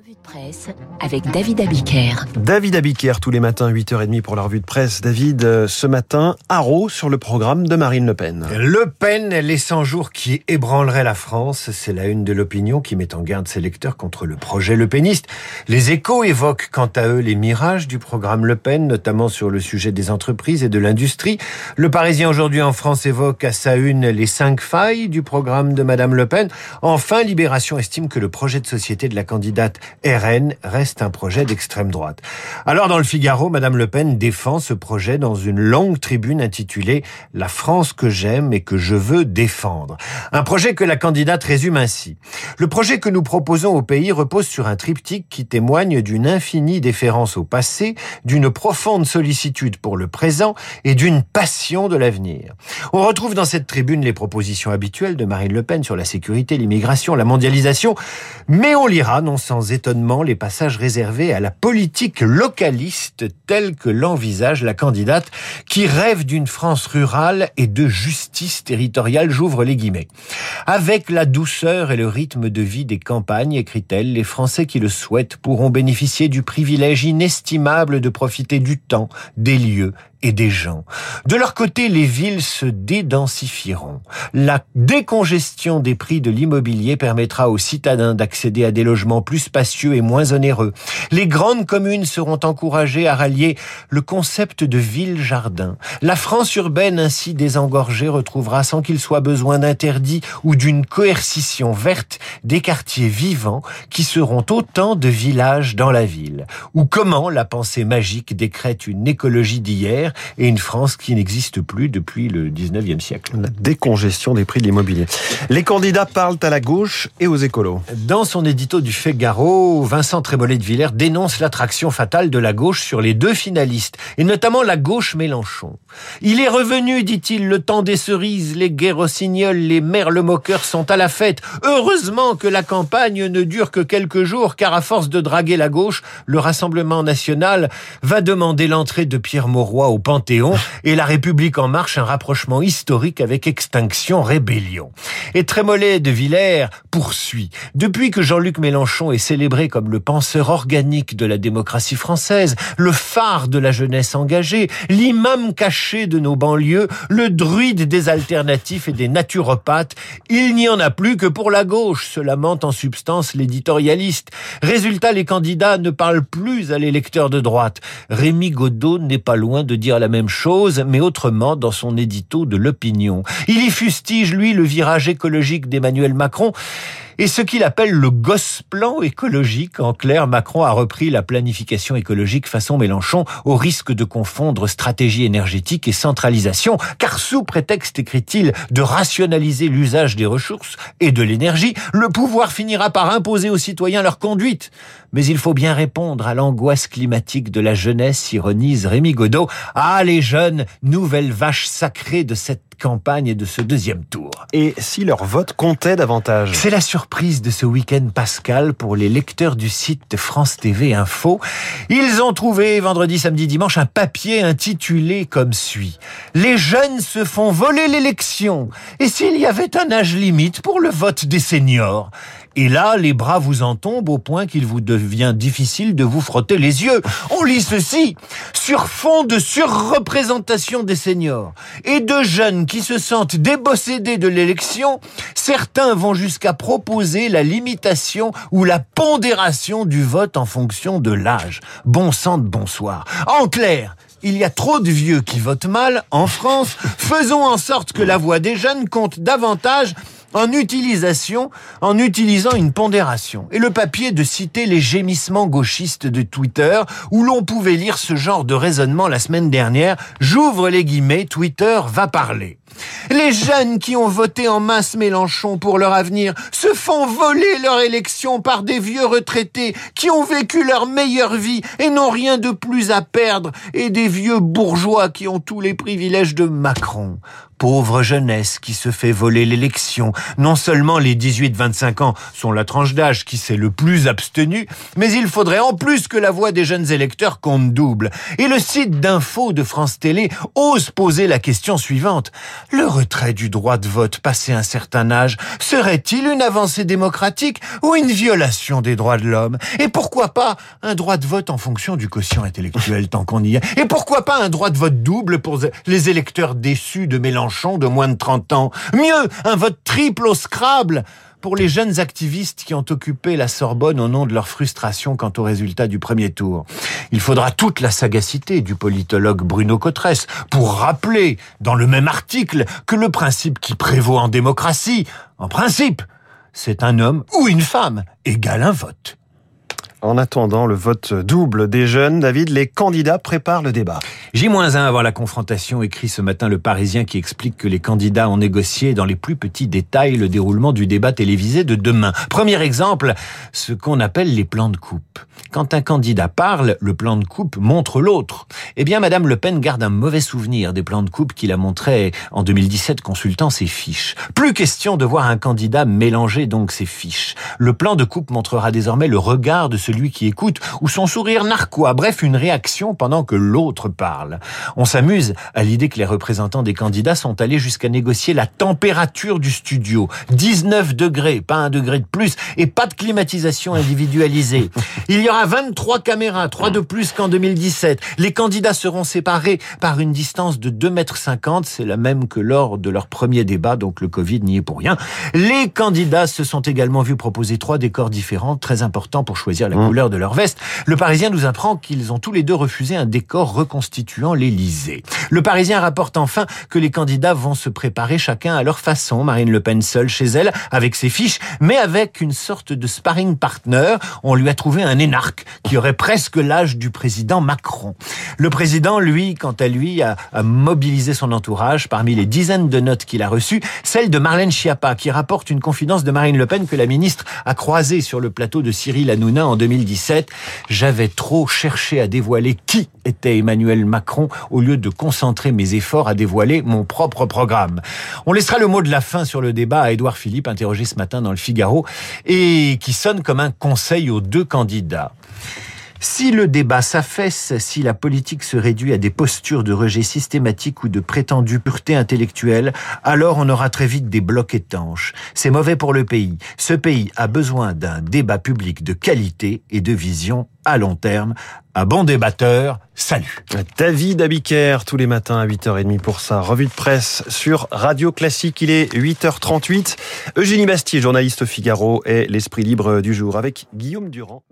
revue de presse avec David Abiker. David Abiker tous les matins 8h30 pour la revue de presse. David, euh, ce matin, haro sur le programme de Marine Le Pen. Le Pen, les 100 jours qui ébranleraient la France, c'est la une de l'opinion qui met en garde ses lecteurs contre le projet Le Peniste. Les échos évoquent quant à eux les mirages du programme Le Pen, notamment sur le sujet des entreprises et de l'industrie. Le Parisien aujourd'hui en France évoque à sa une les cinq failles du programme de Madame Le Pen. Enfin, Libération estime que le projet de société de la candidate RN reste un projet d'extrême droite. Alors dans le Figaro, Madame Le Pen défend ce projet dans une longue tribune intitulée La France que j'aime et que je veux défendre. Un projet que la candidate résume ainsi. Le projet que nous proposons au pays repose sur un triptyque qui témoigne d'une infinie déférence au passé, d'une profonde sollicitude pour le présent et d'une passion de l'avenir. On retrouve dans cette tribune les propositions habituelles de Marine Le Pen sur la sécurité, l'immigration, la mondialisation, mais on lira non sans étonnement les passages réservés à la politique localiste telle que l'envisage la candidate qui rêve d'une France rurale et de justice territoriale, j'ouvre les guillemets. Avec la douceur et le rythme de vie des campagnes, écrit-elle, les Français qui le souhaitent pourront bénéficier du privilège inestimable de profiter du temps, des lieux et des gens. De leur côté, les villes se dédensifieront. La décongestion des prix de l'immobilier permettra aux citadins d'accéder à des logements plus spacieux et moins onéreux. Les grandes communes seront encouragées à rallier le concept de ville-jardin. La France urbaine ainsi désengorgée retrouvera sans qu'il soit besoin d'interdits ou d'une coercition verte des quartiers vivants qui seront autant de villages dans la ville. Ou comment la pensée magique décrète une écologie d'hier et une France qui n'existe plus depuis le 19e siècle. La décongestion des prix de l'immobilier. Les candidats parlent à la gauche et aux écolos. Dans son édito du Figaro, Vincent Trémollet de Villers dénonce l'attraction fatale de la gauche sur les deux finalistes, et notamment la gauche Mélenchon. Il est revenu, dit-il, le temps des cerises, les guérossignols, les merles moqueurs sont à la fête. Heureusement que la campagne ne dure que quelques jours, car à force de draguer la gauche, le Rassemblement national va demander l'entrée de Pierre Mauroy au Panthéon et la République en marche un rapprochement historique avec Extinction Rébellion. Et Trémollet de Villers poursuit. Depuis que Jean-Luc Mélenchon est célébré comme le penseur organique de la démocratie française, le phare de la jeunesse engagée, l'imam caché de nos banlieues, le druide des alternatifs et des naturopathes, il n'y en a plus que pour la gauche, se lamente en substance l'éditorialiste. Résultat, les candidats ne parlent plus à l'électeur de droite. Rémi Godot n'est pas loin de dire la même chose, mais autrement dans son édito de l'opinion. Il y fustige, lui, le virage écologique d'Emmanuel Macron et ce qu'il appelle le gosse-plan écologique. En clair, Macron a repris la planification écologique façon Mélenchon au risque de confondre stratégie énergétique et centralisation, car sous prétexte, écrit-il, de rationaliser l'usage des ressources et de l'énergie, le pouvoir finira par imposer aux citoyens leur conduite. Mais il faut bien répondre à l'angoisse climatique de la jeunesse, ironise Rémi Godot. Ah, les jeunes, nouvelle vache sacrée de cette campagne et de ce deuxième tour. Et si leur vote comptait davantage C'est la surprise de ce week-end pascal pour les lecteurs du site France TV Info. Ils ont trouvé vendredi, samedi, dimanche un papier intitulé comme suit. Les jeunes se font voler l'élection. Et s'il y avait un âge limite pour le vote des seniors? Et là, les bras vous en tombent au point qu'il vous devient difficile de vous frotter les yeux. On lit ceci. Sur fond de surreprésentation des seniors et de jeunes qui se sentent débossédés de l'élection, certains vont jusqu'à proposer la limitation ou la pondération du vote en fonction de l'âge. Bon sang de bonsoir. En clair, il y a trop de vieux qui votent mal en France. Faisons en sorte que la voix des jeunes compte davantage en utilisation, en utilisant une pondération. Et le papier de citer les gémissements gauchistes de Twitter, où l'on pouvait lire ce genre de raisonnement la semaine dernière. J'ouvre les guillemets, Twitter va parler. Les jeunes qui ont voté en masse Mélenchon pour leur avenir se font voler leur élection par des vieux retraités qui ont vécu leur meilleure vie et n'ont rien de plus à perdre et des vieux bourgeois qui ont tous les privilèges de Macron. Pauvre jeunesse qui se fait voler l'élection. Non seulement les 18-25 ans sont la tranche d'âge qui s'est le plus abstenu, mais il faudrait en plus que la voix des jeunes électeurs compte double. Et le site d'info de France Télé ose poser la question suivante. Le retrait du droit de vote passé un certain âge serait-il une avancée démocratique ou une violation des droits de l'homme? Et pourquoi pas un droit de vote en fonction du quotient intellectuel tant qu'on y est? Et pourquoi pas un droit de vote double pour les électeurs déçus de Mélenchon? De moins de 30 ans Mieux, un vote triple au Scrabble pour les jeunes activistes qui ont occupé la Sorbonne au nom de leur frustration quant au résultat du premier tour. Il faudra toute la sagacité du politologue Bruno Cotresse pour rappeler, dans le même article, que le principe qui prévaut en démocratie, en principe, c'est un homme ou une femme égale un vote. En attendant le vote double des jeunes, David, les candidats préparent le débat. J-1 avant la confrontation, écrit ce matin le Parisien qui explique que les candidats ont négocié dans les plus petits détails le déroulement du débat télévisé de demain. Premier exemple, ce qu'on appelle les plans de coupe. Quand un candidat parle, le plan de coupe montre l'autre. Eh bien, Madame Le Pen garde un mauvais souvenir des plans de coupe qu'il a montrés en 2017 consultant ses fiches. Plus question de voir un candidat mélanger donc ses fiches. Le plan de coupe montrera désormais le regard de celui qui écoute ou son sourire narquois, bref, une réaction pendant que l'autre parle. On s'amuse à l'idée que les représentants des candidats sont allés jusqu'à négocier la température du studio. 19 degrés, pas un degré de plus, et pas de climatisation individualisée. Il y aura 23 caméras, 3 de plus qu'en 2017. Les candidats seront séparés par une distance de 2,50 mètres. C'est la même que lors de leur premier débat, donc le Covid n'y est pour rien. Les candidats se sont également vus proposer trois décors différents, très importants pour choisir la mmh. couleur de leur veste. Le Parisien nous apprend qu'ils ont tous les deux refusé un décor reconstituant l'Élysée. Le Parisien rapporte enfin que les candidats vont se préparer chacun à leur façon. Marine Le Pen seule chez elle, avec ses fiches, mais avec une sorte de sparring partner. On lui a trouvé un énarque qui aurait presque l'âge du président Macron. Le président, lui, quant à lui, a, mobilisé son entourage parmi les dizaines de notes qu'il a reçues, celle de Marlène Schiappa, qui rapporte une confidence de Marine Le Pen que la ministre a croisée sur le plateau de Cyril Hanouna en 2017. J'avais trop cherché à dévoiler qui était Emmanuel Macron au lieu de concentrer mes efforts à dévoiler mon propre programme. On laissera le mot de la fin sur le débat à Édouard Philippe, interrogé ce matin dans le Figaro, et qui sonne comme un conseil aux deux candidats. Si le débat s'affaisse, si la politique se réduit à des postures de rejet systématique ou de prétendue pureté intellectuelle, alors on aura très vite des blocs étanches. C'est mauvais pour le pays. Ce pays a besoin d'un débat public de qualité et de vision à long terme. Un bon débatteur, salut. David Abiker, tous les matins à 8h30 pour sa revue de presse sur Radio Classique. Il est 8h38. Eugénie Bastier, journaliste au Figaro, est l'esprit libre du jour avec Guillaume Durand